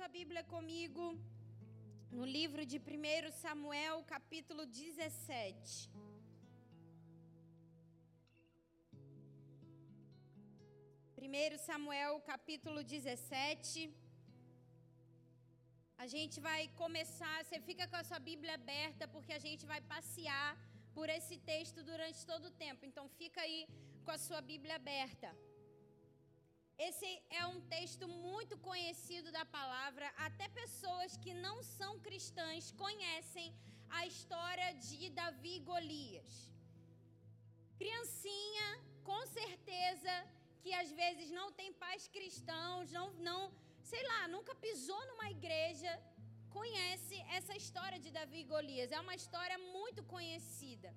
sua Bíblia comigo no livro de 1 Samuel, capítulo 17. Primeiro Samuel, capítulo 17. A gente vai começar, você fica com a sua Bíblia aberta, porque a gente vai passear por esse texto durante todo o tempo. Então fica aí com a sua Bíblia aberta. Esse é um texto muito conhecido da palavra, até pessoas que não são cristãs conhecem a história de Davi e Golias. Criancinha, com certeza, que às vezes não tem pais cristãos, não, não, sei lá, nunca pisou numa igreja, conhece essa história de Davi e Golias. É uma história muito conhecida.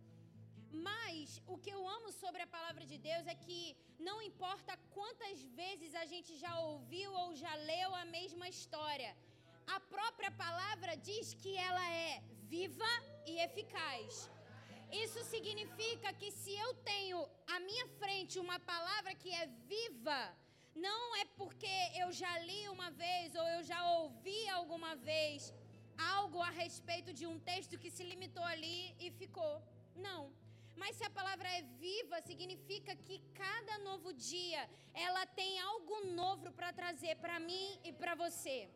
Mas o que eu amo sobre a palavra de Deus é que não importa quantas vezes a gente já ouviu ou já leu a mesma história, a própria palavra diz que ela é viva e eficaz. Isso significa que se eu tenho à minha frente uma palavra que é viva, não é porque eu já li uma vez ou eu já ouvi alguma vez algo a respeito de um texto que se limitou ali e ficou. Não. Mas se a palavra é viva, significa que cada novo dia ela tem algo novo para trazer para mim e para você.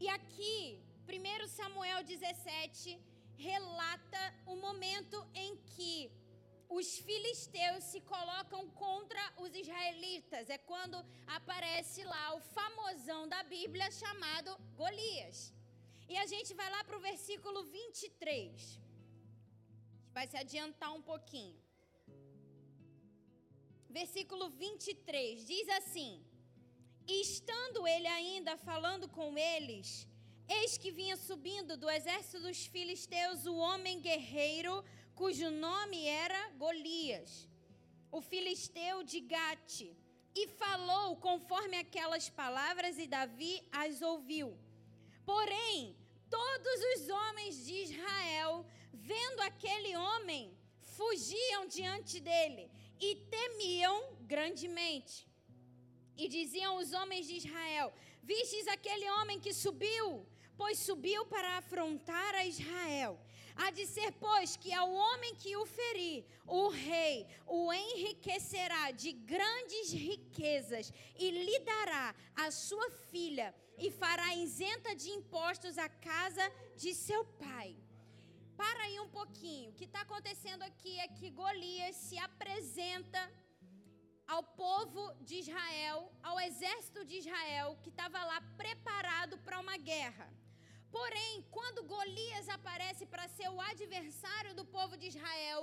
E aqui, 1 Samuel 17 relata o momento em que os filisteus se colocam contra os israelitas. É quando aparece lá o famosão da Bíblia chamado Golias. E a gente vai lá para o versículo 23 vai se adiantar um pouquinho. Versículo 23 diz assim: Estando ele ainda falando com eles, eis que vinha subindo do exército dos filisteus o homem guerreiro, cujo nome era Golias, o filisteu de Gate, e falou conforme aquelas palavras, e Davi as ouviu. Porém, todos os homens de Israel, vendo aquele homem, fugiam diante dele e temiam grandemente. E diziam os homens de Israel: Vistes aquele homem que subiu? Pois subiu para afrontar a Israel. Há de ser, pois, que ao homem que o ferir, o rei o enriquecerá de grandes riquezas e lhe dará a sua filha e fará isenta de impostos a casa de seu pai. Para aí um pouquinho. O que está acontecendo aqui é que Golias se apresenta ao povo de Israel, ao exército de Israel, que estava lá preparado para uma guerra. Porém, quando Golias aparece para ser o adversário do povo de Israel,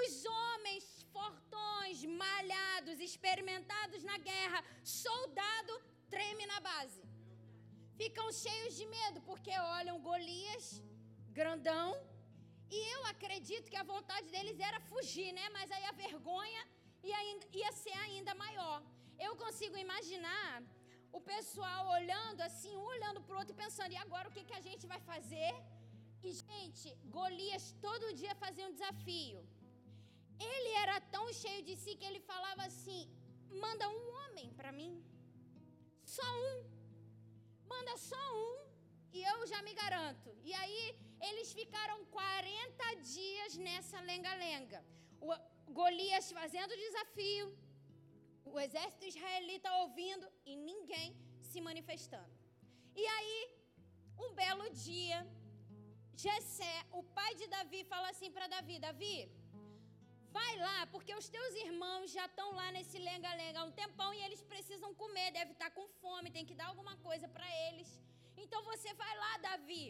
os homens fortões, malhados, experimentados na guerra, soldado, treme na base. Ficam cheios de medo porque olham Golias, grandão, e eu acredito que a vontade deles era fugir, né? Mas aí a vergonha ia, ia ser ainda maior. Eu consigo imaginar o pessoal olhando assim, um olhando para o outro e pensando: e agora o que, que a gente vai fazer? E, gente, Golias todo dia fazia um desafio. Ele era tão cheio de si que ele falava assim: manda um homem para mim. Só um. Manda só um e eu já me garanto. E aí eles ficaram 40 dias nessa lenga-lenga. Golias fazendo desafio, o exército israelita ouvindo e ninguém se manifestando. E aí, um belo dia, Jessé, o pai de Davi, fala assim para Davi: Davi, vai lá, porque os teus irmãos já estão lá nesse lenga-lenga há um tempão e eles precisam comer, deve estar com fome, tem que dar alguma coisa para eles. Então você vai lá, Davi,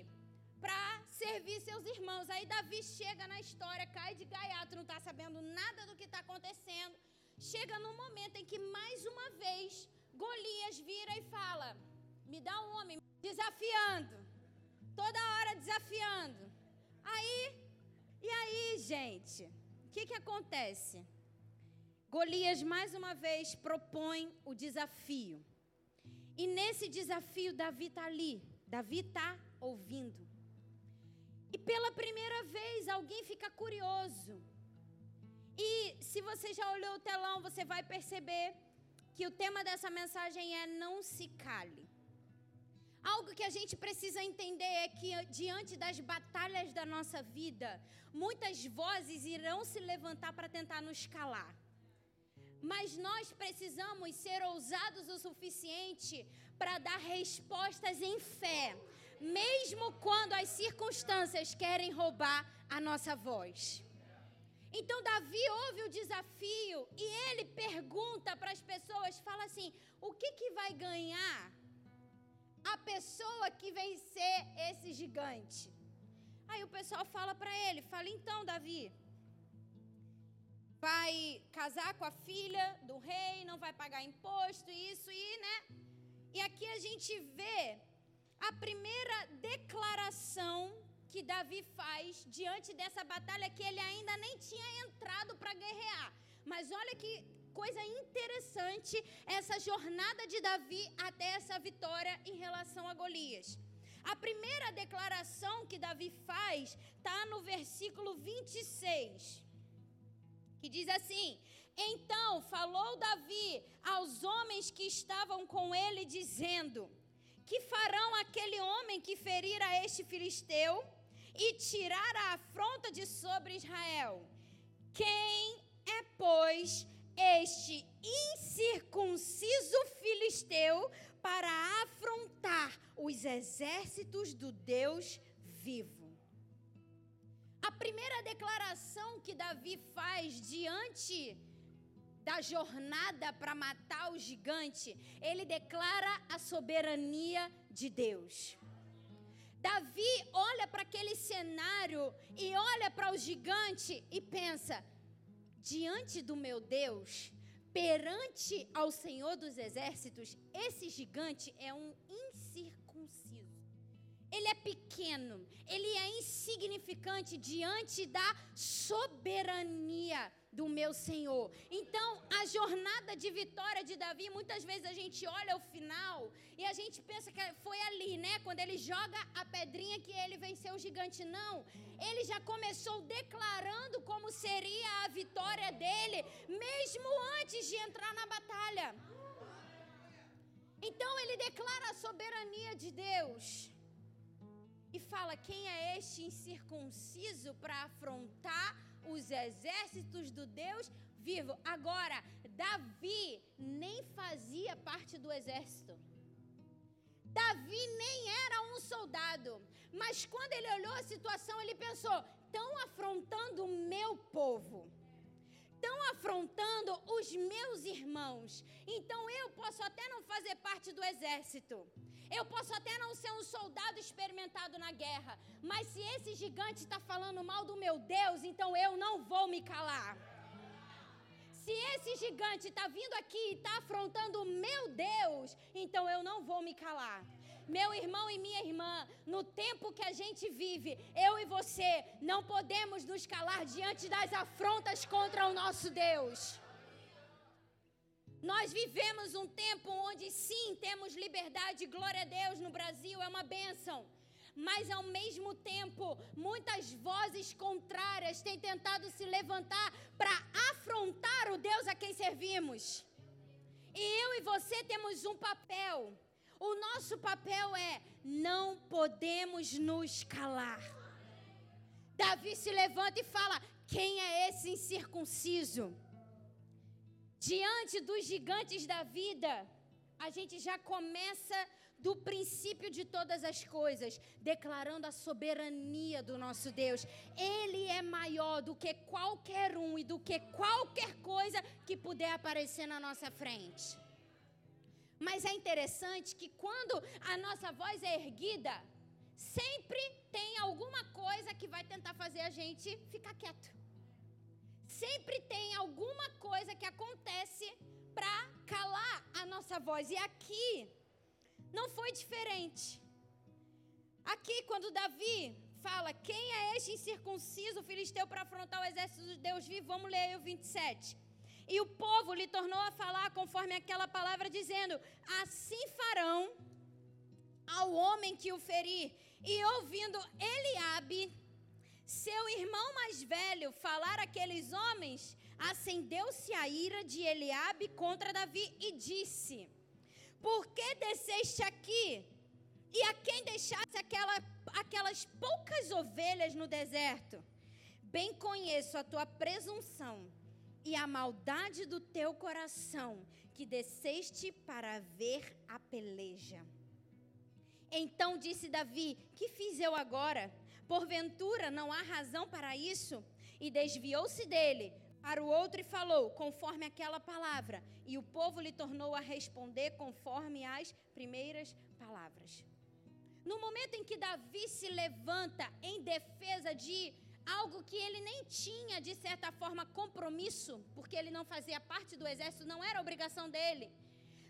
para servir seus irmãos. Aí Davi chega na história, cai de gaiato, não está sabendo nada do que está acontecendo chega num momento em que mais uma vez Golias vira e fala: Me dá um homem, desafiando, toda hora desafiando. Aí, e aí, gente, o que, que acontece? Golias mais uma vez propõe o desafio. E nesse desafio, Davi está ali, Davi está ouvindo. Pela primeira vez, alguém fica curioso. E se você já olhou o telão, você vai perceber que o tema dessa mensagem é não se cale. Algo que a gente precisa entender é que diante das batalhas da nossa vida, muitas vozes irão se levantar para tentar nos calar. Mas nós precisamos ser ousados o suficiente para dar respostas em fé, mesmo quando as circunstâncias querem roubar a nossa voz. Então Davi ouve o desafio e ele pergunta para as pessoas, fala assim: "O que que vai ganhar a pessoa que vencer esse gigante?" Aí o pessoal fala para ele, fala: "Então, Davi, vai casar com a filha do rei, não vai pagar imposto, isso e, né? E aqui a gente vê a primeira declaração que Davi faz diante dessa batalha que ele ainda nem tinha entrado para guerrear. Mas olha que coisa interessante essa jornada de Davi até essa vitória em relação a Golias. A primeira declaração que Davi faz está no versículo 26, que diz assim: Então falou Davi aos homens que estavam com ele, dizendo: Que farão aquele homem que ferir a este filisteu? e tirar a afronta de sobre Israel. Quem é, pois, este incircunciso filisteu para afrontar os exércitos do Deus vivo? A primeira declaração que Davi faz diante da jornada para matar o gigante, ele declara a soberania de Deus. Davi olha para aquele cenário e olha para o gigante e pensa: diante do meu Deus, perante ao Senhor dos Exércitos, esse gigante é um incircunciso. Ele é pequeno, ele é insignificante diante da soberania do meu Senhor. Então, a jornada de vitória de Davi, muitas vezes a gente olha o final e a gente pensa que foi ali, né? Quando ele joga a pedrinha que ele venceu o gigante. Não. Ele já começou declarando como seria a vitória dele, mesmo antes de entrar na batalha. Então ele declara a soberania de Deus e fala: quem é este incircunciso para afrontar os exércitos do Deus vivo. Agora, Davi nem fazia parte do exército. Davi nem era um soldado. Mas quando ele olhou a situação, ele pensou: estão afrontando o meu povo. Estão afrontando os meus irmãos. Então eu posso até não fazer parte do exército. Eu posso até não ser um soldado experimentado na guerra, mas se esse gigante está falando mal do meu Deus, então eu não vou me calar. Se esse gigante está vindo aqui e está afrontando o meu Deus, então eu não vou me calar. Meu irmão e minha irmã, no tempo que a gente vive, eu e você não podemos nos calar diante das afrontas contra o nosso Deus. Nós vivemos um tempo onde sim temos liberdade, glória a Deus no Brasil, é uma bênção. Mas ao mesmo tempo, muitas vozes contrárias têm tentado se levantar para afrontar o Deus a quem servimos. E eu e você temos um papel. O nosso papel é não podemos nos calar. Davi se levanta e fala: Quem é esse incircunciso? Diante dos gigantes da vida, a gente já começa do princípio de todas as coisas, declarando a soberania do nosso Deus. Ele é maior do que qualquer um e do que qualquer coisa que puder aparecer na nossa frente. Mas é interessante que quando a nossa voz é erguida, sempre tem alguma coisa que vai tentar fazer a gente ficar quieto sempre tem alguma coisa que acontece para calar a nossa voz. E aqui não foi diferente. Aqui, quando Davi fala: Quem é este incircunciso filisteu para afrontar o exército de Deus vivo? Vamos ler aí o 27. E o povo lhe tornou a falar conforme aquela palavra, dizendo: Assim farão ao homem que o ferir. E ouvindo seu irmão mais velho falar aqueles homens, acendeu-se a ira de Eliabe contra Davi e disse: Por que desceste aqui e a quem deixasse aquela, aquelas poucas ovelhas no deserto. Bem conheço a tua presunção e a maldade do teu coração, que desceste para ver a peleja. Então disse Davi: Que fiz eu agora? Porventura não há razão para isso? E desviou-se dele para o outro e falou, conforme aquela palavra. E o povo lhe tornou a responder conforme as primeiras palavras. No momento em que Davi se levanta em defesa de algo que ele nem tinha, de certa forma, compromisso, porque ele não fazia parte do exército, não era obrigação dele.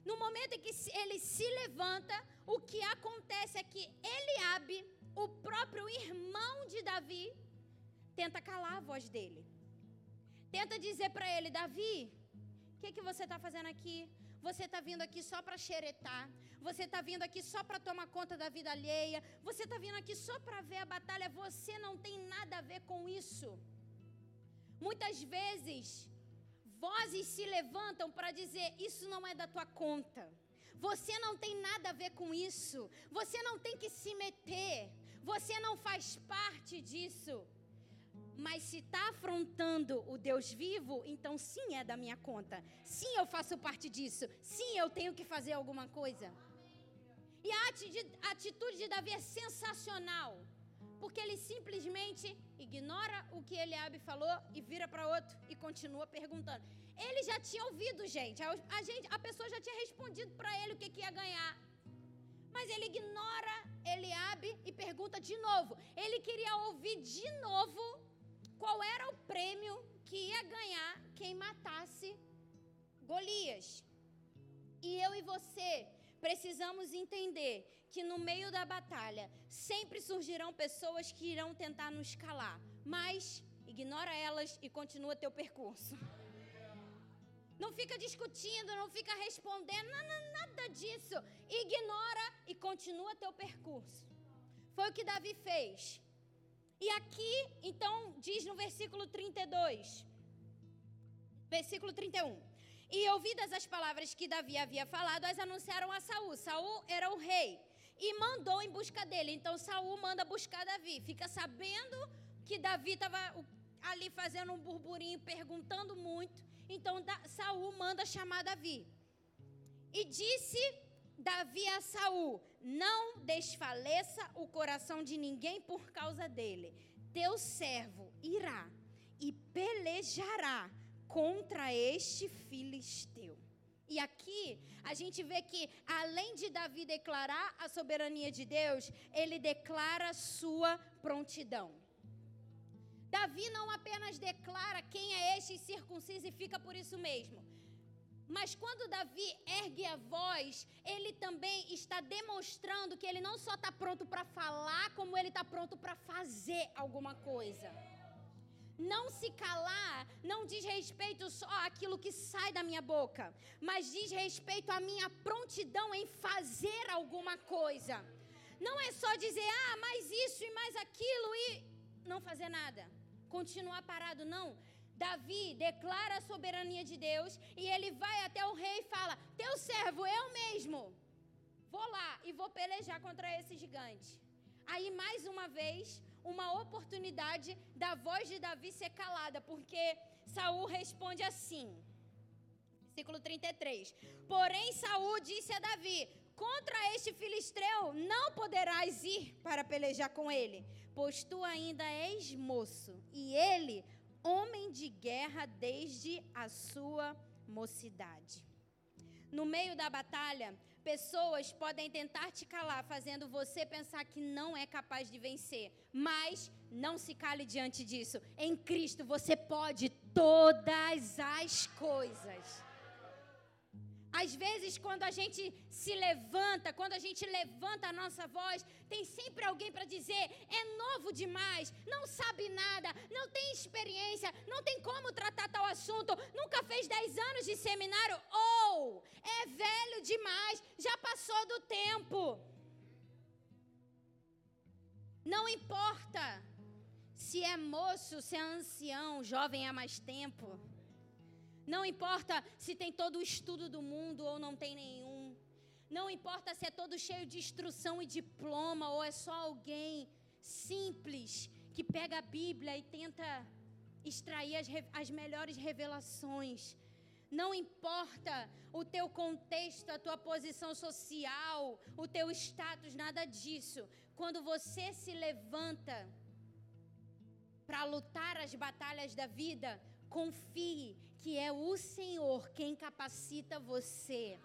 No momento em que ele se levanta, o que acontece é que Eliabe, o próprio irmão de Davi, tenta calar a voz dele. Tenta dizer para ele: Davi, o que, que você está fazendo aqui? Você está vindo aqui só para xeretar. Você está vindo aqui só para tomar conta da vida alheia. Você está vindo aqui só para ver a batalha. Você não tem nada a ver com isso. Muitas vezes, vozes se levantam para dizer: Isso não é da tua conta. Você não tem nada a ver com isso. Você não tem que se meter. Você não faz parte disso. Mas se está afrontando o Deus vivo, então sim é da minha conta. Sim, eu faço parte disso. Sim, eu tenho que fazer alguma coisa. E a atitude de Davi é sensacional. Porque ele simplesmente ignora o que Eliabe falou e vira para outro e continua perguntando. Ele já tinha ouvido, gente. A, gente, a pessoa já tinha respondido para ele o que, que ia ganhar. Mas ele ignora Eliabe e pergunta de novo. Ele queria ouvir de novo qual era o prêmio que ia ganhar quem matasse Golias. E eu e você precisamos entender que no meio da batalha sempre surgirão pessoas que irão tentar nos calar, mas ignora elas e continua teu percurso. Não fica discutindo, não fica respondendo, nada disso. Ignora e continua teu percurso. Foi o que Davi fez. E aqui, então, diz no versículo 32, versículo 31. E ouvidas as palavras que Davi havia falado, as anunciaram a Saul. Saul era o rei e mandou em busca dele. Então Saul manda buscar Davi. Fica sabendo que Davi estava ali fazendo um burburinho, perguntando muito. Então Saul manda chamar Davi. E disse Davi a Saul: Não desfaleça o coração de ninguém por causa dele. Teu servo irá e pelejará contra este filisteu. E aqui a gente vê que, além de Davi declarar a soberania de Deus, ele declara sua prontidão. Davi não apenas declara quem é este circunciso e fica por isso mesmo. Mas quando Davi ergue a voz, ele também está demonstrando que ele não só está pronto para falar, como ele está pronto para fazer alguma coisa. Não se calar não diz respeito só àquilo que sai da minha boca, mas diz respeito à minha prontidão em fazer alguma coisa. Não é só dizer, ah, mais isso e mais aquilo e não fazer nada, continuar parado, não Davi declara a soberania de Deus e ele vai até o rei e fala: Teu servo, eu mesmo, vou lá e vou pelejar contra esse gigante. Aí, mais uma vez, uma oportunidade da voz de Davi ser calada, porque Saul responde assim. Versículo 33. Porém, Saul disse a Davi: Contra este filisteu não poderás ir para pelejar com ele, pois tu ainda és moço, e ele homem de guerra desde a sua mocidade. No meio da batalha, pessoas podem tentar te calar, fazendo você pensar que não é capaz de vencer. Mas não se cale diante disso. Em Cristo você pode todas as coisas. Às vezes, quando a gente se levanta, quando a gente levanta a nossa voz, tem sempre alguém para dizer: é novo demais, não sabe nada, não tem experiência, não tem como tratar tal assunto, nunca fez 10 anos de seminário, ou é velho demais, já passou do tempo. Não importa se é moço, se é ancião, jovem há mais tempo. Não importa se tem todo o estudo do mundo ou não tem nenhum. Não importa se é todo cheio de instrução e diploma ou é só alguém simples que pega a Bíblia e tenta extrair as, as melhores revelações. Não importa o teu contexto, a tua posição social, o teu status, nada disso. Quando você se levanta para lutar as batalhas da vida, confie que é o Senhor quem capacita você.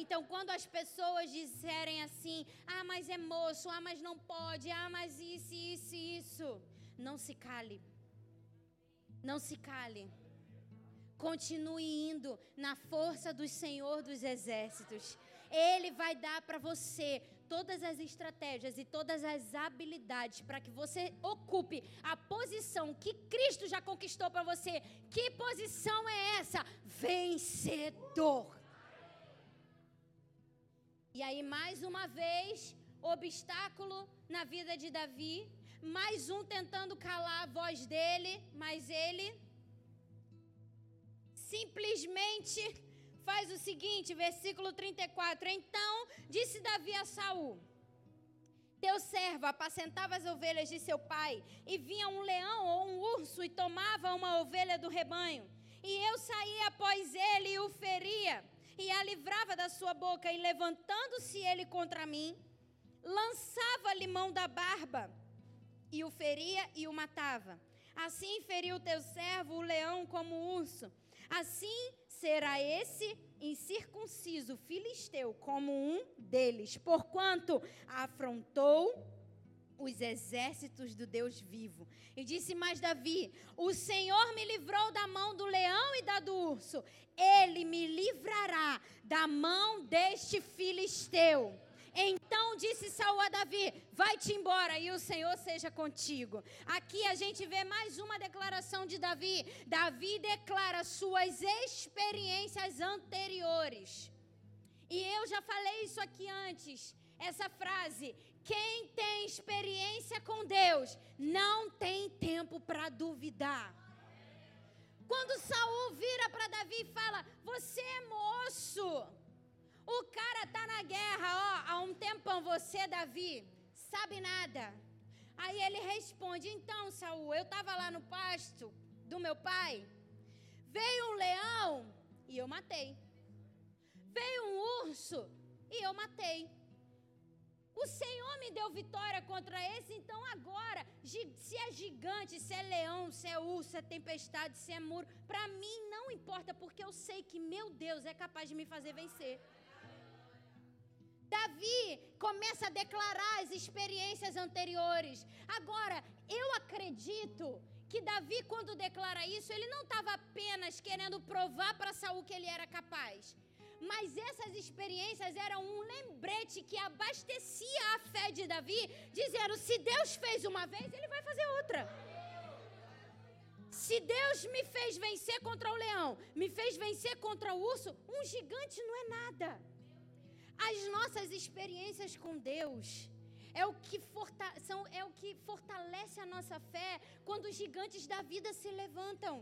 Então, quando as pessoas disserem assim, ah, mas é moço, ah, mas não pode, ah, mas isso, isso, isso, não se cale. Não se cale. Continue indo na força do Senhor dos Exércitos. Ele vai dar para você todas as estratégias e todas as habilidades para que você ocupe a posição que Cristo já conquistou para você. Que posição é essa? Vencedor. E aí, mais uma vez, obstáculo na vida de Davi. Mais um tentando calar a voz dele, mas ele simplesmente faz o seguinte, versículo 34. Então disse Davi a Saul: Teu servo apacentava as ovelhas de seu pai, e vinha um leão ou um urso e tomava uma ovelha do rebanho. E eu saía após ele e o feria e a livrava da sua boca, e levantando-se ele contra mim, lançava-lhe mão da barba, e o feria e o matava. Assim feriu teu servo o leão como o urso. Assim será esse incircunciso filisteu como um deles, porquanto afrontou os exércitos do Deus vivo. E disse mais Davi: O Senhor me livrou da mão do leão e da do urso, ele me livrará da mão deste filisteu. Então disse Saul a Davi: Vai-te embora e o Senhor seja contigo. Aqui a gente vê mais uma declaração de Davi. Davi declara suas experiências anteriores. E eu já falei isso aqui antes. Essa frase: quem tem experiência com Deus não tem tempo para duvidar. Quando Saul vira para Davi e fala: Você é moço. O cara tá na guerra, ó, há um tempão. Você, Davi, sabe nada. Aí ele responde: Então, Saul, eu estava lá no pasto do meu pai. Veio um leão e eu matei. Veio um urso e eu matei. O Senhor me deu vitória contra esse, então agora, se é gigante, se é leão, se é urso, se é tempestade, se é muro, para mim não importa, porque eu sei que meu Deus é capaz de me fazer vencer. Davi começa a declarar as experiências anteriores. Agora, eu acredito que Davi, quando declara isso, ele não estava apenas querendo provar para Saul que ele era capaz. Mas essas experiências eram um lembrete que abastecia a fé de Davi, dizendo: se Deus fez uma vez, ele vai fazer outra. Se Deus me fez vencer contra o leão, me fez vencer contra o urso, um gigante não é nada. As nossas experiências com Deus é o que, são, é o que fortalece a nossa fé quando os gigantes da vida se levantam.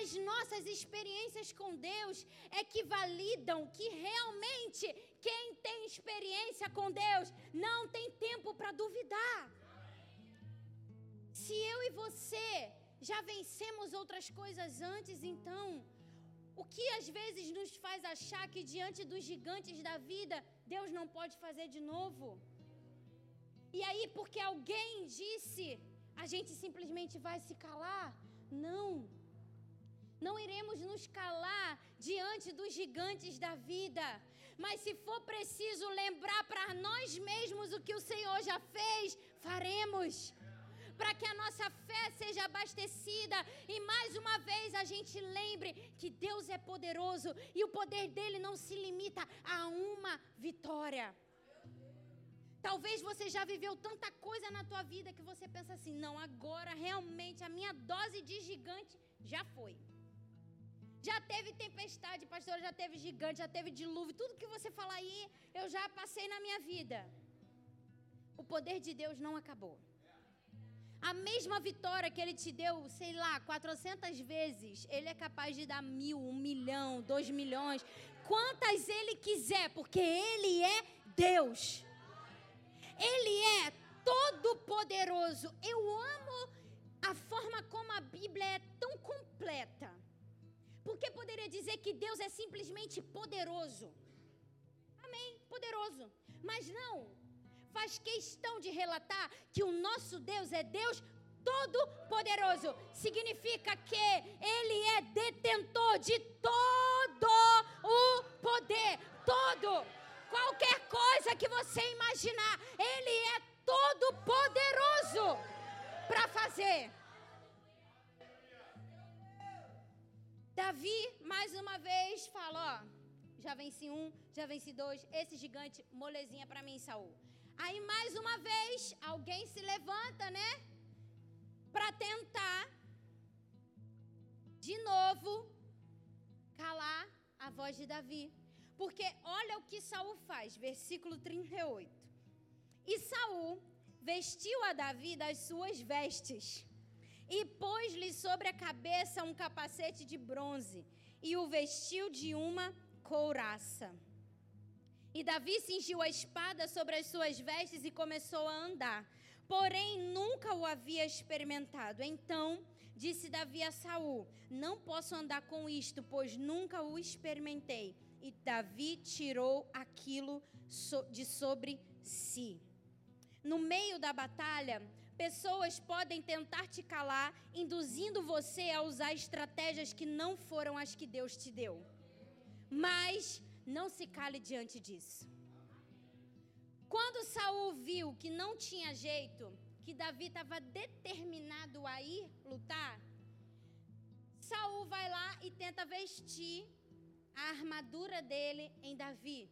As nossas experiências com Deus é que validam que realmente quem tem experiência com Deus não tem tempo para duvidar. Se eu e você já vencemos outras coisas antes, então, o que às vezes nos faz achar que diante dos gigantes da vida, Deus não pode fazer de novo? E aí, porque alguém disse, a gente simplesmente vai se calar? Não. Não iremos nos calar diante dos gigantes da vida. Mas se for preciso lembrar para nós mesmos o que o Senhor já fez, faremos. Para que a nossa fé seja abastecida e mais uma vez a gente lembre que Deus é poderoso e o poder dele não se limita a uma vitória. Talvez você já viveu tanta coisa na tua vida que você pensa assim: não, agora realmente a minha dose de gigante já foi. Já teve tempestade, pastor, já teve gigante, já teve dilúvio, tudo que você falar aí, eu já passei na minha vida. O poder de Deus não acabou. A mesma vitória que ele te deu, sei lá, 400 vezes, ele é capaz de dar mil, um milhão, dois milhões, quantas ele quiser, porque ele é Deus. Ele é todo-poderoso. Eu amo a forma como a Bíblia é tão completa. Porque poderia dizer que Deus é simplesmente poderoso. Amém, poderoso. Mas não, faz questão de relatar que o nosso Deus é Deus todo-poderoso. Significa que Ele é detentor de todo o poder. Todo. Qualquer coisa que você imaginar, Ele é todo-poderoso para fazer. Davi, mais uma vez, fala: Ó, já venci um, já venci dois. Esse gigante, molezinha para mim, Saul. Aí, mais uma vez, alguém se levanta, né? Para tentar, de novo, calar a voz de Davi. Porque olha o que Saul faz, versículo 38. E Saul vestiu a Davi das suas vestes e pôs-lhe sobre a cabeça um capacete de bronze e o vestiu de uma couraça. E Davi cingiu a espada sobre as suas vestes e começou a andar. Porém, nunca o havia experimentado. Então disse Davi a Saul: Não posso andar com isto, pois nunca o experimentei. E Davi tirou aquilo de sobre si. No meio da batalha, pessoas podem tentar te calar, induzindo você a usar estratégias que não foram as que Deus te deu. Mas não se cale diante disso. Quando Saul viu que não tinha jeito, que Davi estava determinado a ir lutar, Saul vai lá e tenta vestir a armadura dele em Davi.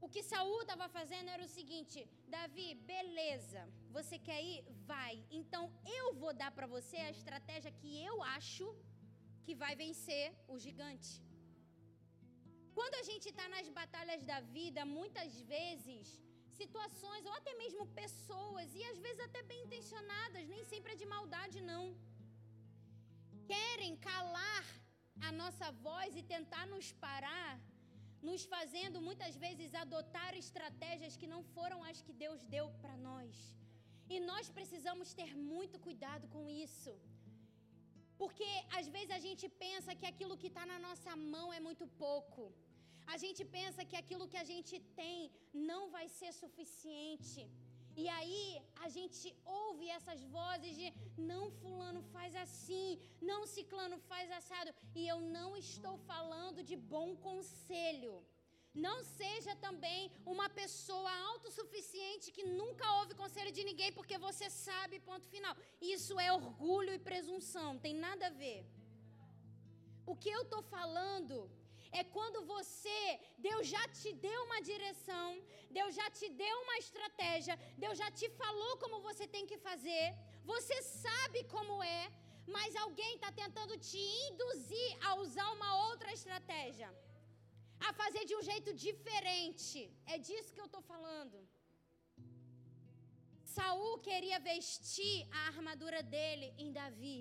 O que Saul estava fazendo era o seguinte: Davi, beleza, você quer ir? Vai. Então eu vou dar para você a estratégia que eu acho que vai vencer o gigante. Quando a gente está nas batalhas da vida, muitas vezes, situações ou até mesmo pessoas, e às vezes até bem intencionadas, nem sempre é de maldade, não, querem calar a nossa voz e tentar nos parar nos fazendo muitas vezes adotar estratégias que não foram as que Deus deu para nós. E nós precisamos ter muito cuidado com isso. Porque às vezes a gente pensa que aquilo que está na nossa mão é muito pouco. A gente pensa que aquilo que a gente tem não vai ser suficiente. E aí a gente ouve essas vozes de não fulano faz assim, não ciclano faz assado, e eu não estou falando de bom conselho. Não seja também uma pessoa autossuficiente que nunca ouve conselho de ninguém porque você sabe, ponto final. Isso é orgulho e presunção, tem nada a ver. O que eu estou falando é quando você, Deus já te deu uma direção, Deus já te deu uma estratégia, Deus já te falou como você tem que fazer, você sabe como é, mas alguém está tentando te induzir a usar uma outra estratégia, a fazer de um jeito diferente. É disso que eu estou falando. Saul queria vestir a armadura dele em Davi.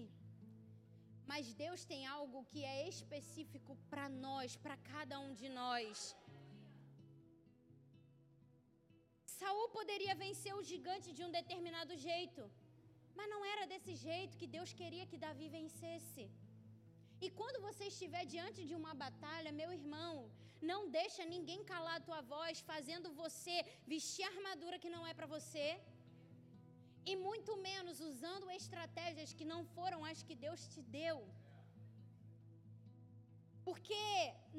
Mas Deus tem algo que é específico para nós, para cada um de nós. Saul poderia vencer o gigante de um determinado jeito, mas não era desse jeito que Deus queria que Davi vencesse. E quando você estiver diante de uma batalha, meu irmão, não deixa ninguém calar a tua voz, fazendo você vestir a armadura que não é para você e muito menos usando estratégias que não foram as que Deus te deu. Porque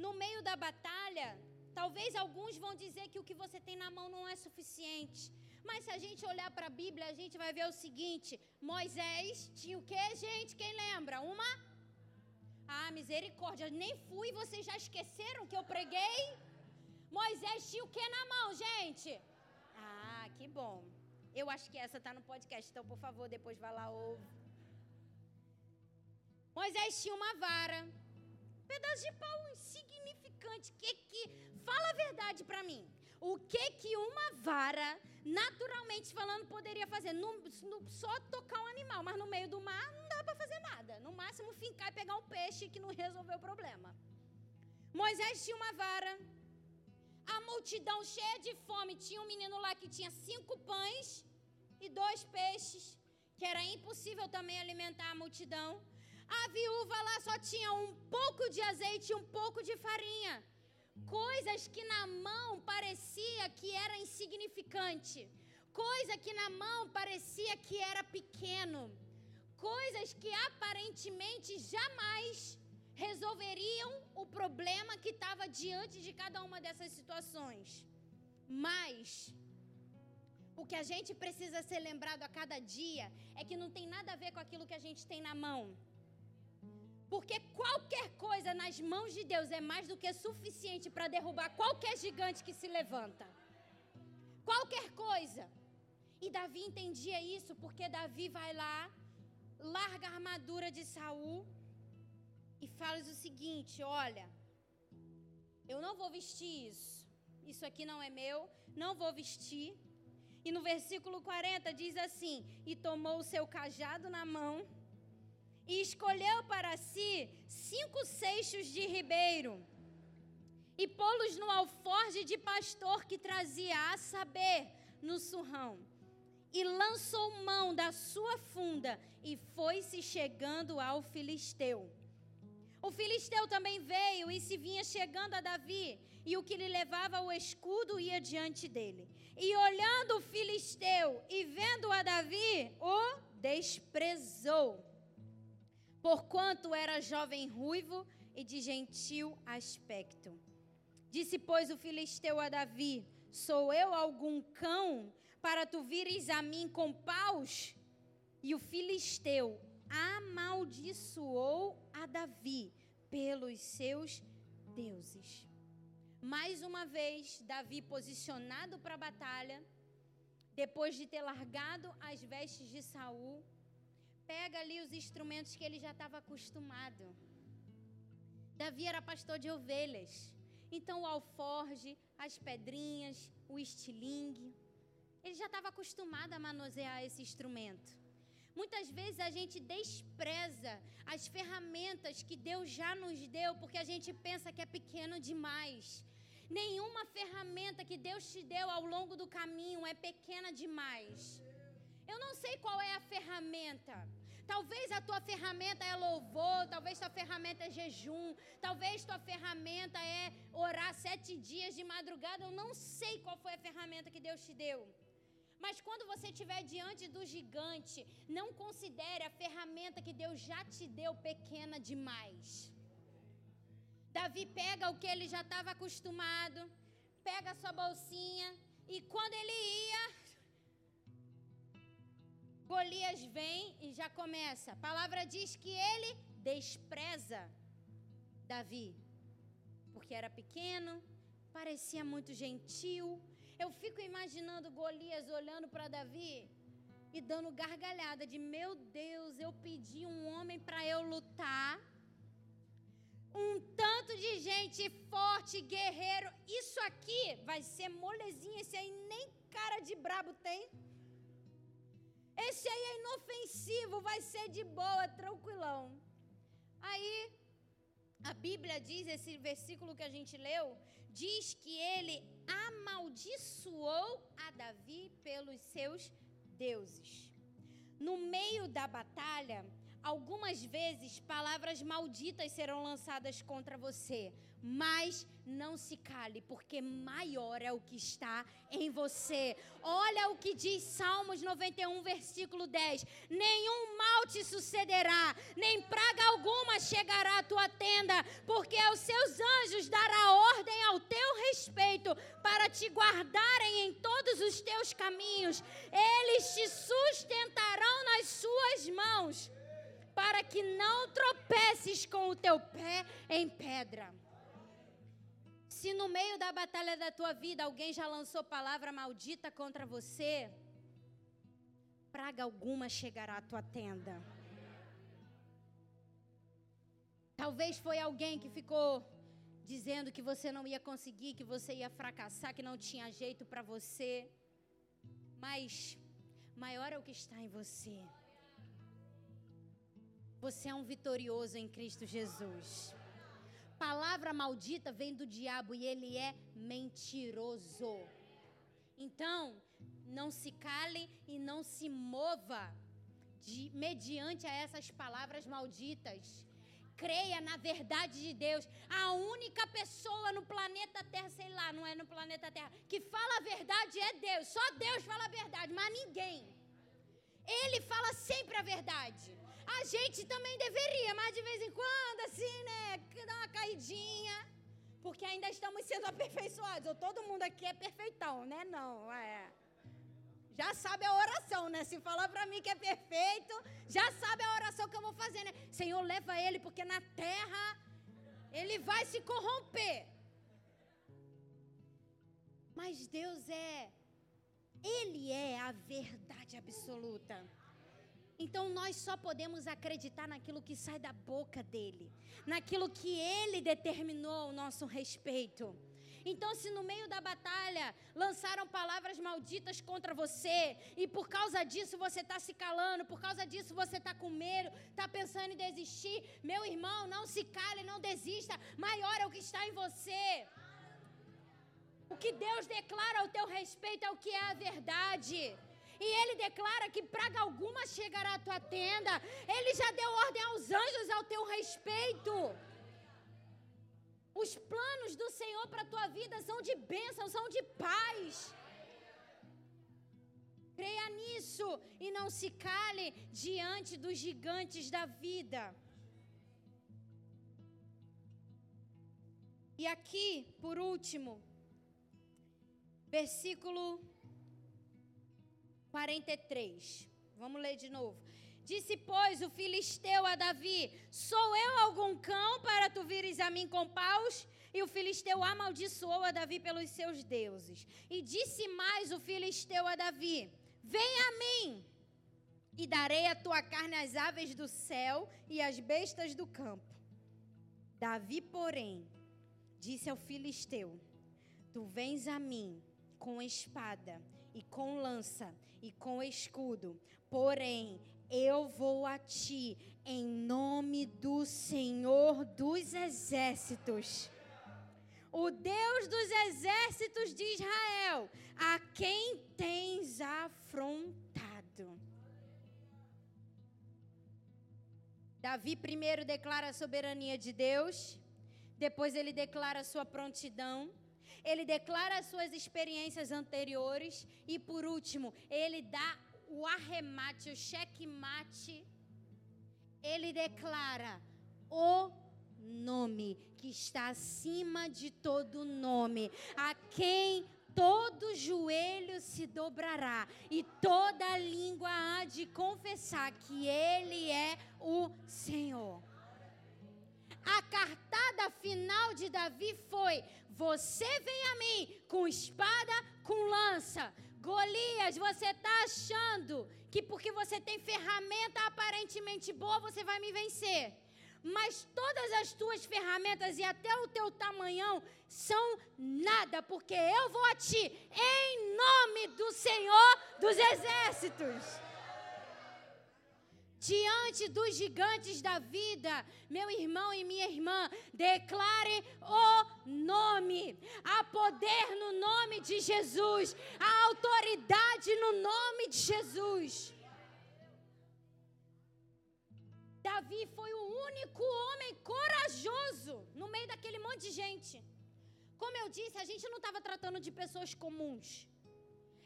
no meio da batalha, talvez alguns vão dizer que o que você tem na mão não é suficiente. Mas se a gente olhar para a Bíblia, a gente vai ver o seguinte: Moisés tinha o que, gente? Quem lembra? Uma? Ah, misericórdia, nem fui, vocês já esqueceram que eu preguei? Moisés tinha o que na mão, gente? Ah, que bom. Eu acho que essa está no podcast, então por favor, depois vá lá ouve. Moisés tinha uma vara, pedaço de pau insignificante. Que que fala a verdade para mim? O que que uma vara naturalmente falando, poderia fazer. No, no, só tocar um animal, mas no meio do mar não dá para fazer nada. No máximo, fincar e pegar um peixe que não resolveu o problema. Moisés tinha uma vara. A multidão cheia de fome. Tinha um menino lá que tinha cinco pães e dois peixes, que era impossível também alimentar a multidão. A viúva lá só tinha um pouco de azeite e um pouco de farinha coisas que na mão parecia que era insignificante, coisa que na mão parecia que era pequeno, coisas que aparentemente jamais resolveriam o problema que estava diante de cada uma dessas situações. Mas o que a gente precisa ser lembrado a cada dia é que não tem nada a ver com aquilo que a gente tem na mão. Porque qualquer coisa nas mãos de Deus é mais do que suficiente para derrubar qualquer gigante que se levanta. Qualquer coisa. E Davi entendia isso porque Davi vai lá, larga a armadura de Saul e fala o seguinte: olha, eu não vou vestir isso. Isso aqui não é meu, não vou vestir. E no versículo 40 diz assim: E tomou o seu cajado na mão e escolheu para si cinco seixos de ribeiro e pô-los no alforje de pastor que trazia a saber no surrão. E lançou mão da sua funda e foi-se chegando ao filisteu. O filisteu também veio e se vinha chegando a Davi, e o que lhe levava o escudo ia diante dele. E olhando o filisteu e vendo a Davi, o desprezou porquanto era jovem ruivo e de gentil aspecto. Disse, pois, o filisteu a Davi: Sou eu algum cão para tu vires a mim com paus? E o filisteu amaldiçoou a Davi pelos seus deuses. Mais uma vez, Davi posicionado para a batalha, depois de ter largado as vestes de Saul, pega ali os instrumentos que ele já estava acostumado. Davi era pastor de ovelhas. Então o alforge, as pedrinhas, o estilingue. Ele já estava acostumado a manusear esse instrumento. Muitas vezes a gente despreza as ferramentas que Deus já nos deu porque a gente pensa que é pequeno demais. Nenhuma ferramenta que Deus te deu ao longo do caminho é pequena demais. Eu não sei qual é a ferramenta. Talvez a tua ferramenta é louvor, talvez tua ferramenta é jejum, talvez tua ferramenta é orar sete dias de madrugada. Eu não sei qual foi a ferramenta que Deus te deu. Mas quando você estiver diante do gigante, não considere a ferramenta que Deus já te deu pequena demais. Davi pega o que ele já estava acostumado, pega a sua bolsinha, e quando ele ia, Golias vem e já começa. A palavra diz que ele despreza Davi, porque era pequeno, parecia muito gentil. Eu fico imaginando Golias olhando para Davi e dando gargalhada de meu Deus, eu pedi um homem para eu lutar. Um tanto de gente forte, guerreiro. Isso aqui vai ser molezinha, esse aí nem cara de brabo tem. Esse aí é inofensivo, vai ser de boa, tranquilão. Aí, a Bíblia diz, esse versículo que a gente leu, diz que ele amaldiçoou a Davi pelos seus deuses. No meio da batalha, algumas vezes palavras malditas serão lançadas contra você, mas não se cale, porque maior é o que está em você. Olha o que diz Salmos 91, versículo 10: Nenhum mal te sucederá, nem praga alguma chegará à tua tenda, porque aos seus anjos dará ordem ao teu respeito para te guardarem em todos os teus caminhos. Eles te sustentarão nas suas mãos, para que não tropeces com o teu pé em pedra. Se no meio da batalha da tua vida alguém já lançou palavra maldita contra você, praga alguma chegará à tua tenda. Talvez foi alguém que ficou dizendo que você não ia conseguir, que você ia fracassar, que não tinha jeito para você. Mas maior é o que está em você. Você é um vitorioso em Cristo Jesus. Palavra maldita vem do diabo e ele é mentiroso. Então, não se cale e não se mova de, mediante a essas palavras malditas. Creia na verdade de Deus. A única pessoa no planeta Terra, sei lá, não é no planeta Terra, que fala a verdade é Deus. Só Deus fala a verdade, mas ninguém. Ele fala sempre a verdade. A gente também deveria, mas de vez em quando, assim, né? Dar uma caidinha. Porque ainda estamos sendo aperfeiçoados. Todo mundo aqui é perfeitão, né? Não, é. Já sabe a oração, né? Se falar para mim que é perfeito, já sabe a oração que eu vou fazer, né? Senhor, leva ele, porque na terra ele vai se corromper. Mas Deus é, Ele é a verdade absoluta. Então nós só podemos acreditar naquilo que sai da boca dele, naquilo que ele determinou ao nosso respeito. Então, se no meio da batalha lançaram palavras malditas contra você, e por causa disso você está se calando, por causa disso você está com medo, está pensando em desistir, meu irmão, não se cale, não desista, maior é o que está em você. O que Deus declara ao teu respeito é o que é a verdade. E ele declara que praga alguma chegará à tua tenda. Ele já deu ordem aos anjos ao teu respeito. Os planos do Senhor para a tua vida são de bênção, são de paz. Creia nisso e não se cale diante dos gigantes da vida. E aqui, por último, versículo 43. Vamos ler de novo. Disse, pois, o filisteu a Davi: Sou eu algum cão para tu vires a mim com paus? E o filisteu amaldiçoou a Davi pelos seus deuses. E disse mais o filisteu a Davi: Vem a mim, e darei a tua carne às aves do céu e às bestas do campo. Davi, porém, disse ao filisteu: Tu vens a mim com espada e com lança e com escudo, porém eu vou a ti em nome do Senhor dos exércitos. O Deus dos exércitos de Israel, a quem tens afrontado. Davi primeiro declara a soberania de Deus, depois ele declara a sua prontidão, ele declara as suas experiências anteriores e por último, ele dá o arremate, o checkmate, ele declara o nome que está acima de todo nome, a quem todo joelho se dobrará e toda língua há de confessar que Ele é o Senhor. A cartada final de Davi foi: Você vem a mim com espada, com lança. Golias, você está achando que porque você tem ferramenta aparentemente boa, você vai me vencer. Mas todas as tuas ferramentas e até o teu tamanhão são nada, porque eu vou a ti em nome do Senhor dos Exércitos diante dos gigantes da vida, meu irmão e minha irmã, declare o nome. Há poder no nome de Jesus, há autoridade no nome de Jesus. Davi foi o único homem corajoso no meio daquele monte de gente. Como eu disse, a gente não estava tratando de pessoas comuns.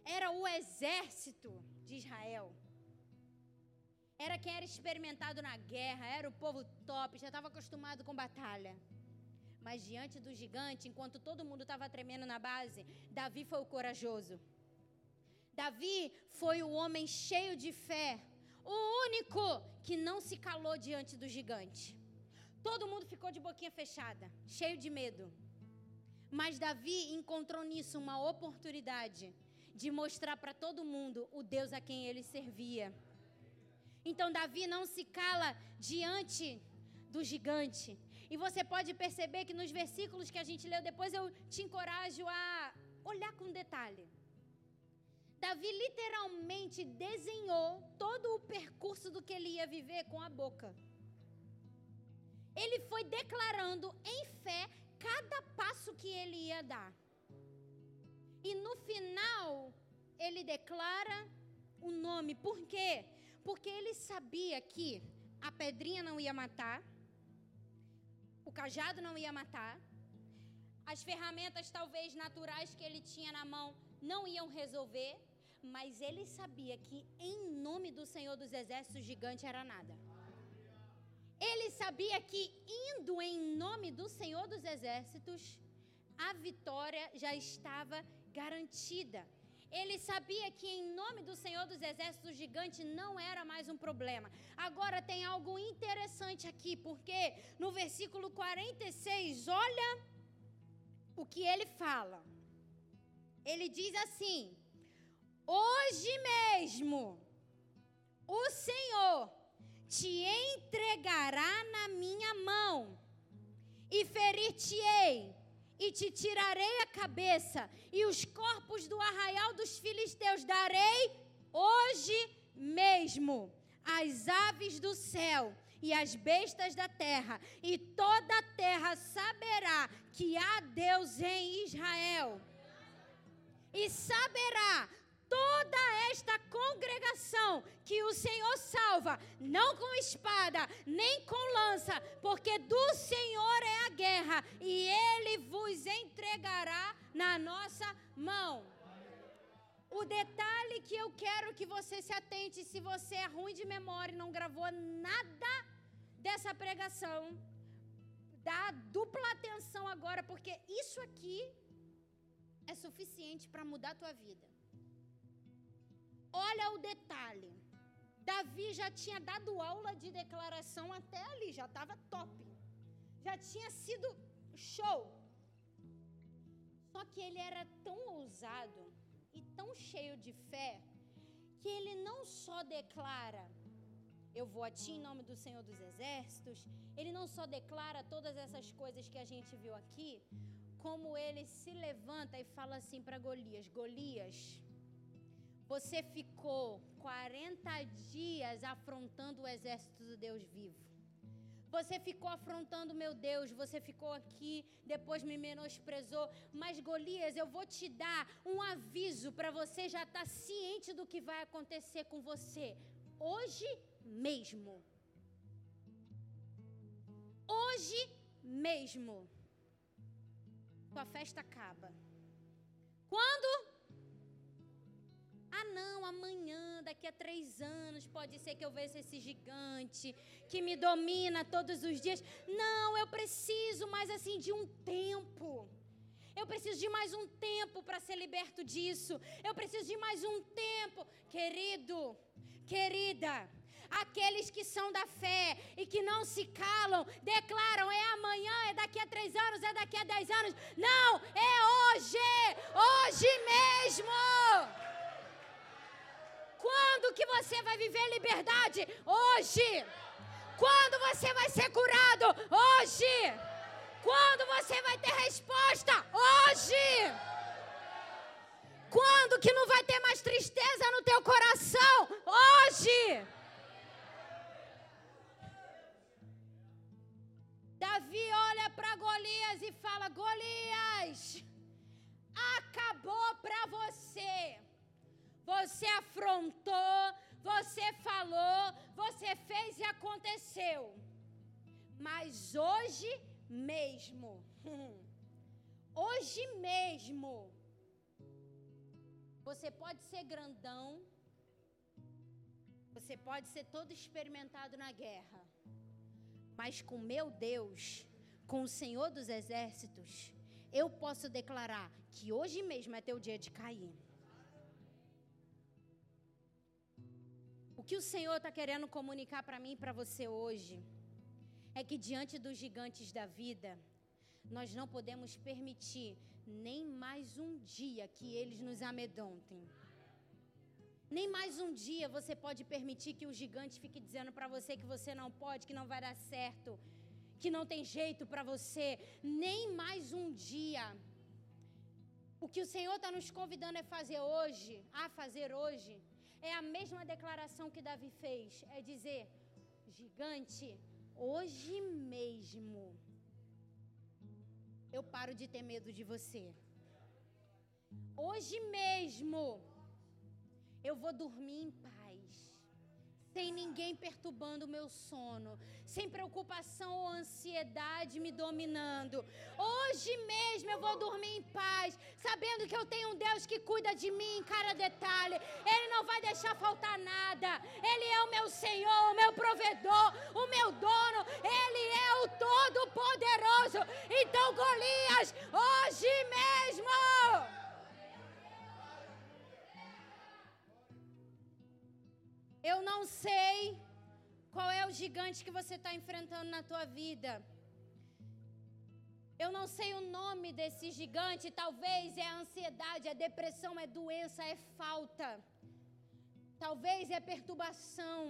Era o exército de Israel era quem era experimentado na guerra, era o povo top, já estava acostumado com batalha. Mas diante do gigante, enquanto todo mundo estava tremendo na base, Davi foi o corajoso. Davi foi o homem cheio de fé, o único que não se calou diante do gigante. Todo mundo ficou de boquinha fechada, cheio de medo. Mas Davi encontrou nisso uma oportunidade de mostrar para todo mundo o Deus a quem ele servia. Então Davi não se cala diante do gigante. E você pode perceber que nos versículos que a gente leu, depois eu te encorajo a olhar com detalhe. Davi literalmente desenhou todo o percurso do que ele ia viver com a boca. Ele foi declarando em fé cada passo que ele ia dar. E no final, ele declara o nome. Por quê? Porque ele sabia que a pedrinha não ia matar, o cajado não ia matar, as ferramentas talvez naturais que ele tinha na mão não iam resolver, mas ele sabia que em nome do Senhor dos Exércitos gigante era nada. Ele sabia que indo em nome do Senhor dos Exércitos, a vitória já estava garantida. Ele sabia que em nome do Senhor dos Exércitos gigante não era mais um problema. Agora tem algo interessante aqui, porque no versículo 46, olha o que ele fala. Ele diz assim: Hoje mesmo o Senhor te entregará na minha mão e ferir-te-ei e te tirarei a cabeça, e os corpos do arraial dos filisteus darei hoje mesmo às aves do céu e às bestas da terra, e toda a terra saberá que há Deus em Israel. E saberá toda esta congregação que o Senhor salva, não com espada, nem com lança, porque do Senhor é a guerra e ele vos entregará na nossa mão. O detalhe que eu quero que você se atente, se você é ruim de memória e não gravou nada dessa pregação, dá dupla atenção agora, porque isso aqui é suficiente para mudar a tua vida. Olha o detalhe. Davi já tinha dado aula de declaração até ali, já estava top. Já tinha sido show. Só que ele era tão ousado e tão cheio de fé que ele não só declara eu vou a ti em nome do Senhor dos Exércitos, ele não só declara todas essas coisas que a gente viu aqui, como ele se levanta e fala assim para Golias: Golias, você ficou 40 dias afrontando o exército do Deus vivo. Você ficou afrontando meu Deus, você ficou aqui, depois me menosprezou. Mas Golias, eu vou te dar um aviso para você já estar tá ciente do que vai acontecer com você hoje mesmo. Hoje mesmo. Tua festa acaba. Quando? Ah, não, amanhã, daqui a três anos, pode ser que eu veja esse gigante que me domina todos os dias. Não, eu preciso mais assim de um tempo. Eu preciso de mais um tempo para ser liberto disso. Eu preciso de mais um tempo. Querido, querida, aqueles que são da fé e que não se calam, declaram: é amanhã, é daqui a três anos, é daqui a dez anos. Não, é hoje, hoje mesmo. Quando que você vai viver liberdade? Hoje. Quando você vai ser curado? Hoje. Quando você vai ter resposta? Hoje. Quando que não vai ter mais tristeza no teu coração? Hoje. Davi olha para Golias e fala: Golias, acabou para você. Você afrontou, você falou, você fez e aconteceu. Mas hoje mesmo, hoje mesmo, você pode ser grandão, você pode ser todo experimentado na guerra, mas com meu Deus, com o Senhor dos Exércitos, eu posso declarar que hoje mesmo é teu dia de cair. O que o Senhor está querendo comunicar para mim e para você hoje é que diante dos gigantes da vida, nós não podemos permitir nem mais um dia que eles nos amedrontem. Nem mais um dia você pode permitir que o gigante fique dizendo para você que você não pode, que não vai dar certo, que não tem jeito para você. Nem mais um dia. O que o Senhor está nos convidando a fazer hoje, a fazer hoje, é a mesma declaração que Davi fez: é dizer, gigante, hoje mesmo eu paro de ter medo de você. Hoje mesmo eu vou dormir em paz sem ninguém perturbando o meu sono, sem preocupação ou ansiedade me dominando. Hoje mesmo eu vou dormir em paz, sabendo que eu tenho um Deus que cuida de mim em cada detalhe. Ele não vai deixar faltar nada. Ele é o meu Senhor, o meu provedor, o meu dono. Ele é o Todo-Poderoso. Então, Golias, hoje mesmo. Eu não sei qual é o gigante que você está enfrentando na tua vida. Eu não sei o nome desse gigante. Talvez é ansiedade, é depressão, é doença, é falta. Talvez é perturbação.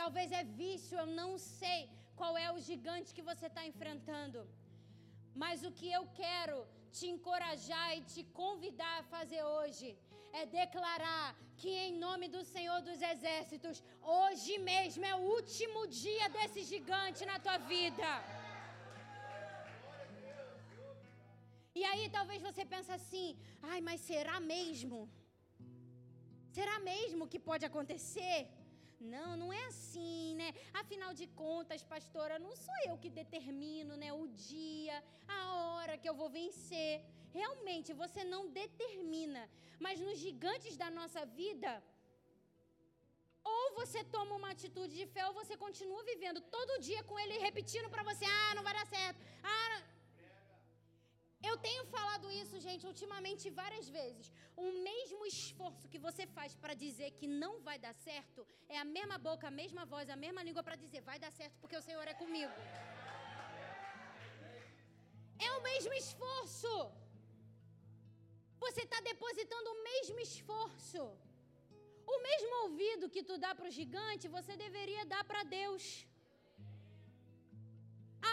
Talvez é vício. Eu não sei qual é o gigante que você está enfrentando. Mas o que eu quero te encorajar e te convidar a fazer hoje é declarar que, em nome do Senhor dos Exércitos, hoje mesmo é o último dia desse gigante na tua vida. E aí talvez você pense assim: ai, mas será mesmo? Será mesmo que pode acontecer? Não, não é assim, né? Afinal de contas, pastora, não sou eu que determino, né, o dia, a hora que eu vou vencer realmente você não determina, mas nos gigantes da nossa vida, ou você toma uma atitude de fé, ou você continua vivendo todo dia com ele repetindo para você: ah, não vai dar certo. Ah, não. Eu tenho falado isso, gente, ultimamente várias vezes. O mesmo esforço que você faz para dizer que não vai dar certo é a mesma boca, a mesma voz, a mesma língua para dizer vai dar certo porque o Senhor é comigo. É o mesmo esforço. Você está depositando o mesmo esforço. O mesmo ouvido que tu dá para o gigante, você deveria dar para Deus.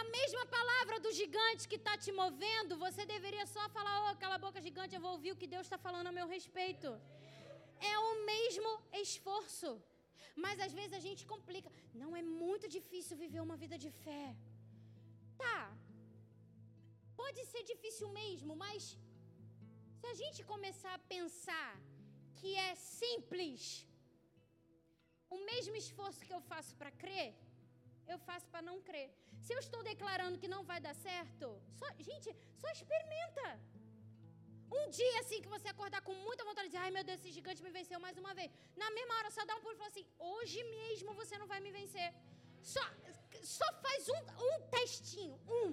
A mesma palavra do gigante que está te movendo, você deveria só falar: oh, aquela boca gigante, eu vou ouvir o que Deus está falando a meu respeito. É o mesmo esforço. Mas às vezes a gente complica. Não é muito difícil viver uma vida de fé. Tá. Pode ser difícil mesmo, mas se a gente começar a pensar que é simples, o mesmo esforço que eu faço para crer, eu faço para não crer. Se eu estou declarando que não vai dar certo, só, gente, só experimenta. Um dia assim que você acordar com muita vontade de dizer, ai meu Deus, esse gigante me venceu mais uma vez. Na mesma hora, só dá um pulo e fala assim: hoje mesmo você não vai me vencer. Só, só faz um, um testinho, um.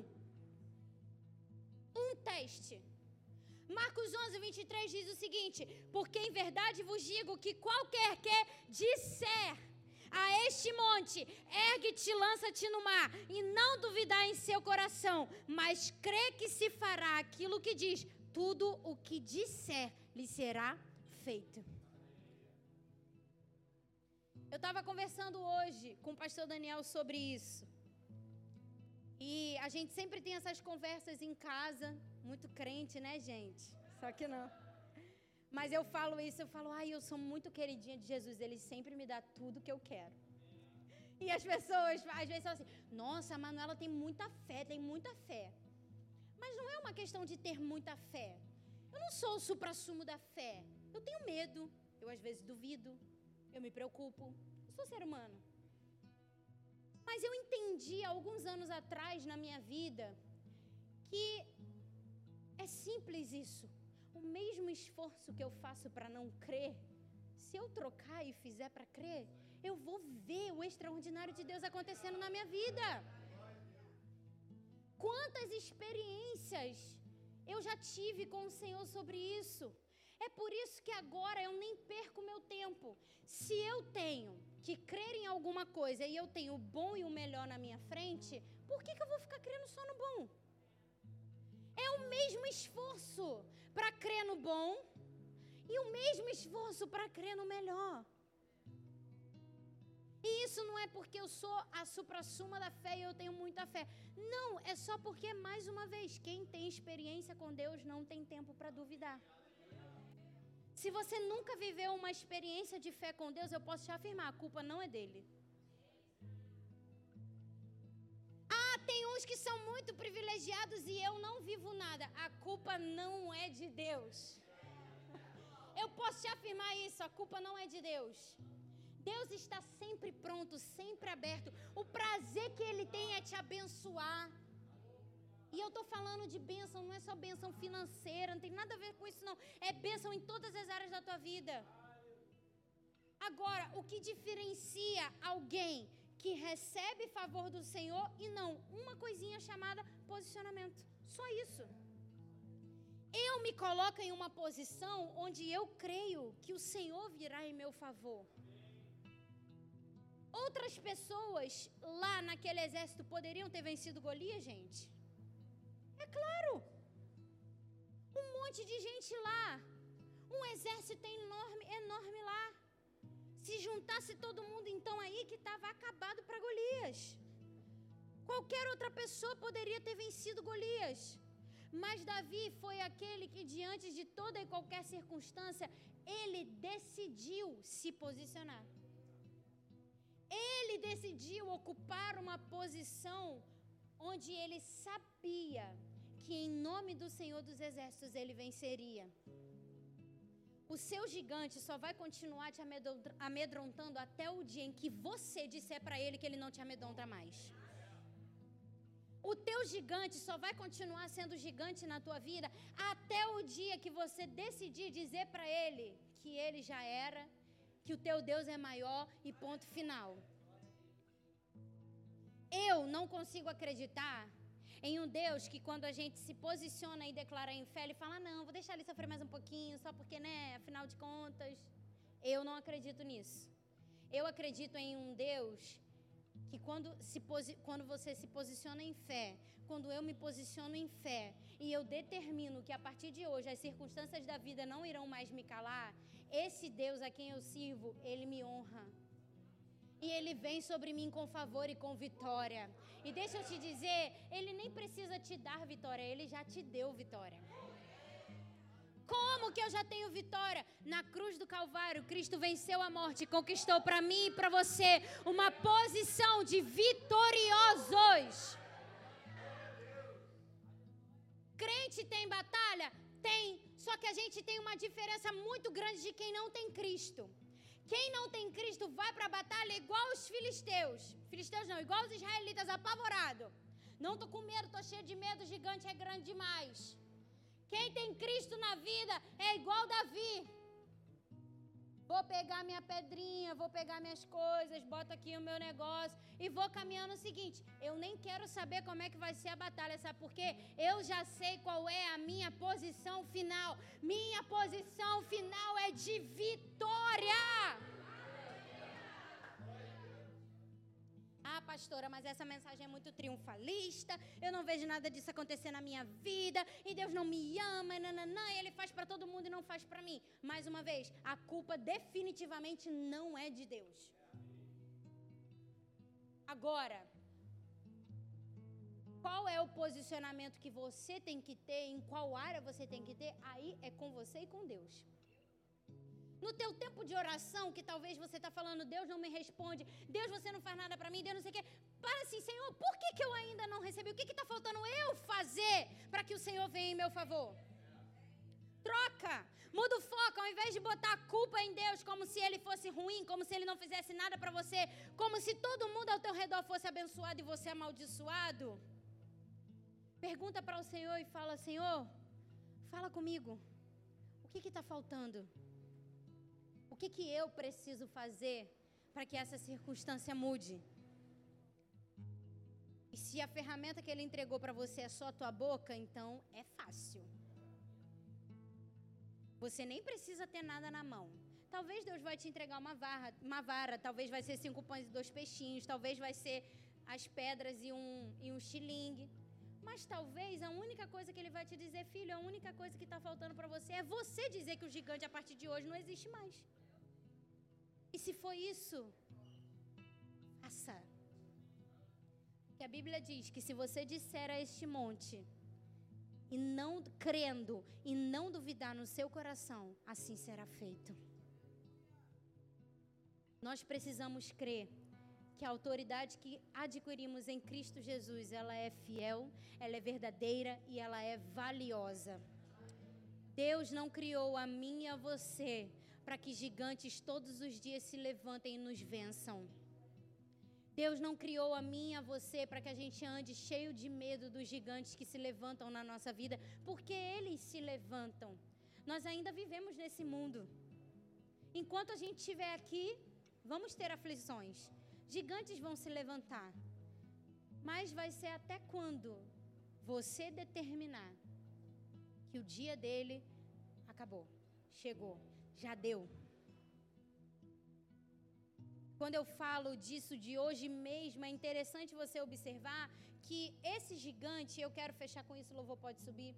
Um teste. Marcos 11, 23 diz o seguinte: Porque em verdade vos digo que qualquer que disser a este monte, ergue-te, lança-te no mar, e não duvidar em seu coração, mas crê que se fará aquilo que diz, tudo o que disser lhe será feito. Eu estava conversando hoje com o pastor Daniel sobre isso. E a gente sempre tem essas conversas em casa, muito crente, né, gente? Só que não. Mas eu falo isso, eu falo, ai, eu sou muito queridinha de Jesus, ele sempre me dá tudo que eu quero. E as pessoas, às vezes, falam assim: nossa, a Manuela tem muita fé, tem muita fé. Mas não é uma questão de ter muita fé. Eu não sou o supra-sumo da fé. Eu tenho medo, eu às vezes duvido, eu me preocupo. Eu sou ser humano. Mas eu entendi alguns anos atrás na minha vida que é simples isso. O mesmo esforço que eu faço para não crer, se eu trocar e fizer para crer, eu vou ver o extraordinário de Deus acontecendo na minha vida. Quantas experiências eu já tive com o Senhor sobre isso. É por isso que agora eu nem perco meu tempo. Se eu tenho que crer em alguma coisa e eu tenho o bom e o melhor na minha frente, por que, que eu vou ficar crendo só no bom? É o mesmo esforço para crer no bom e o mesmo esforço para crer no melhor. E isso não é porque eu sou a supra-suma da fé e eu tenho muita fé. Não, é só porque, mais uma vez, quem tem experiência com Deus não tem tempo para duvidar. Se você nunca viveu uma experiência de fé com Deus, eu posso te afirmar: a culpa não é dele. Tem uns que são muito privilegiados e eu não vivo nada. A culpa não é de Deus. Eu posso te afirmar isso: a culpa não é de Deus. Deus está sempre pronto, sempre aberto. O prazer que Ele tem é te abençoar. E eu estou falando de bênção, não é só bênção financeira, não tem nada a ver com isso, não. É bênção em todas as áreas da tua vida. Agora, o que diferencia alguém que recebe favor do Senhor e não uma coisinha chamada posicionamento. Só isso. Eu me coloco em uma posição onde eu creio que o Senhor virá em meu favor. Outras pessoas lá naquele exército poderiam ter vencido Golias, gente? É claro. Um monte de gente lá. Um exército enorme, enorme lá. Se juntasse todo mundo então aí que estava acabado para Golias. Qualquer outra pessoa poderia ter vencido Golias. Mas Davi foi aquele que, diante de toda e qualquer circunstância, ele decidiu se posicionar. Ele decidiu ocupar uma posição onde ele sabia que, em nome do Senhor dos Exércitos, ele venceria. O seu gigante só vai continuar te amedrontando até o dia em que você disser para ele que ele não te amedronta mais. O teu gigante só vai continuar sendo gigante na tua vida até o dia que você decidir dizer para ele que ele já era, que o teu Deus é maior e ponto final. Eu não consigo acreditar em um Deus que quando a gente se posiciona e declara em fé, ele fala: "Não, vou deixar ele sofrer mais um pouquinho, só porque, né, afinal de contas, eu não acredito nisso. Eu acredito em um Deus que quando, se quando você se posiciona em fé, quando eu me posiciono em fé e eu determino que a partir de hoje as circunstâncias da vida não irão mais me calar, esse Deus a quem eu sirvo, ele me honra. E ele vem sobre mim com favor e com vitória. E deixa eu te dizer, ele nem precisa te dar vitória, ele já te deu vitória. Como que eu já tenho vitória? Na cruz do Calvário, Cristo venceu a morte e conquistou para mim e para você uma posição de vitoriosos. Crente tem batalha? Tem. Só que a gente tem uma diferença muito grande de quem não tem Cristo. Quem não tem Cristo vai para a batalha igual os filisteus. Filisteus não, igual os israelitas, apavorado. Não tô com medo, tô cheio de medo, o gigante é grande demais. Quem tem Cristo na vida é igual Davi. Vou pegar minha pedrinha, vou pegar minhas coisas, boto aqui o meu negócio e vou caminhando o seguinte. Eu nem quero saber como é que vai ser a batalha, sabe por quê? Eu já sei qual é a minha posição final. Minha posição final é de vitória. Pastora, mas essa mensagem é muito triunfalista. Eu não vejo nada disso acontecer na minha vida. E Deus não me ama. Nananã, ele faz para todo mundo e não faz para mim. Mais uma vez, a culpa definitivamente não é de Deus. Agora, qual é o posicionamento que você tem que ter, em qual área você tem que ter, aí é com você e com Deus. No teu tempo de oração, que talvez você está falando, Deus não me responde, Deus você não faz nada para mim, Deus não sei o quê. Para assim, Senhor, por que, que eu ainda não recebi? O que está faltando eu fazer para que o Senhor venha em meu favor? Troca, muda o foco, ao invés de botar a culpa em Deus como se ele fosse ruim, como se ele não fizesse nada para você, como se todo mundo ao teu redor fosse abençoado e você amaldiçoado. Pergunta para o Senhor e fala: Senhor, fala comigo, o que está faltando? Que, que eu preciso fazer para que essa circunstância mude? E se a ferramenta que ele entregou para você é só a tua boca, então é fácil. Você nem precisa ter nada na mão. Talvez Deus vai te entregar uma vara, uma vara, talvez vai ser cinco pães e dois peixinhos, talvez vai ser as pedras e um, e um xilingue. Mas talvez a única coisa que ele vai te dizer, filho, a única coisa que está faltando para você é você dizer que o gigante a partir de hoje não existe mais. E se foi isso, faça. Que a Bíblia diz que se você disser a este monte, e não crendo e não duvidar no seu coração, assim será feito. Nós precisamos crer que a autoridade que adquirimos em Cristo Jesus, ela é fiel, ela é verdadeira e ela é valiosa. Deus não criou a mim e a você para que gigantes todos os dias se levantem e nos vençam. Deus não criou a mim e a você para que a gente ande cheio de medo dos gigantes que se levantam na nossa vida, porque eles se levantam. Nós ainda vivemos nesse mundo. Enquanto a gente estiver aqui, vamos ter aflições. Gigantes vão se levantar. Mas vai ser até quando você determinar que o dia dele acabou, chegou, já deu. Quando eu falo disso de hoje mesmo, é interessante você observar que esse gigante, eu quero fechar com isso, louvor pode subir.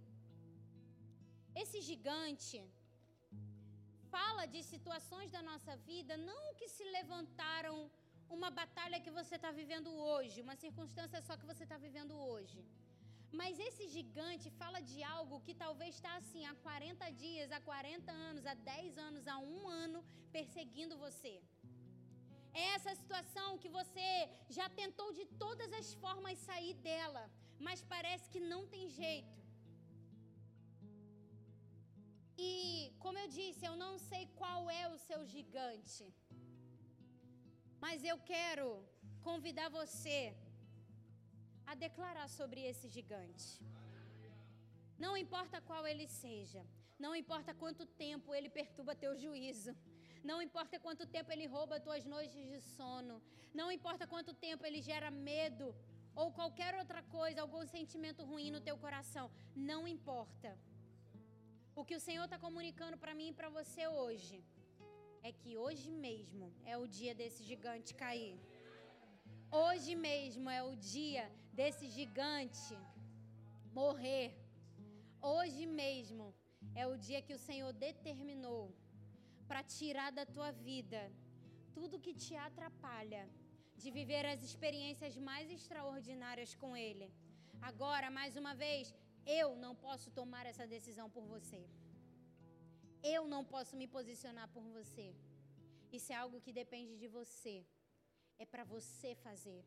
Esse gigante fala de situações da nossa vida, não que se levantaram uma batalha que você está vivendo hoje, uma circunstância só que você está vivendo hoje. Mas esse gigante fala de algo que talvez está assim há 40 dias, há 40 anos, há 10 anos, há um ano perseguindo você. É essa situação que você já tentou de todas as formas sair dela, mas parece que não tem jeito. E, como eu disse, eu não sei qual é o seu gigante. Mas eu quero convidar você a declarar sobre esse gigante. Não importa qual ele seja, não importa quanto tempo ele perturba teu juízo, não importa quanto tempo ele rouba tuas noites de sono, não importa quanto tempo ele gera medo ou qualquer outra coisa, algum sentimento ruim no teu coração, não importa. O que o Senhor está comunicando para mim e para você hoje é que hoje mesmo é o dia desse gigante cair. Hoje mesmo é o dia desse gigante morrer. Hoje mesmo é o dia que o Senhor determinou para tirar da tua vida tudo que te atrapalha de viver as experiências mais extraordinárias com Ele. Agora, mais uma vez, eu não posso tomar essa decisão por você. Eu não posso me posicionar por você. Isso é algo que depende de você. É para você fazer.